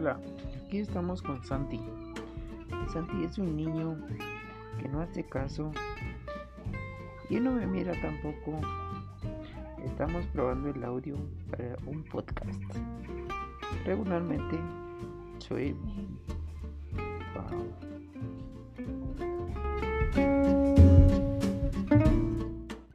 Hola, aquí estamos con Santi. Santi es un niño que no hace caso y no me mira tampoco. Estamos probando el audio para un podcast. Regularmente soy... Wow.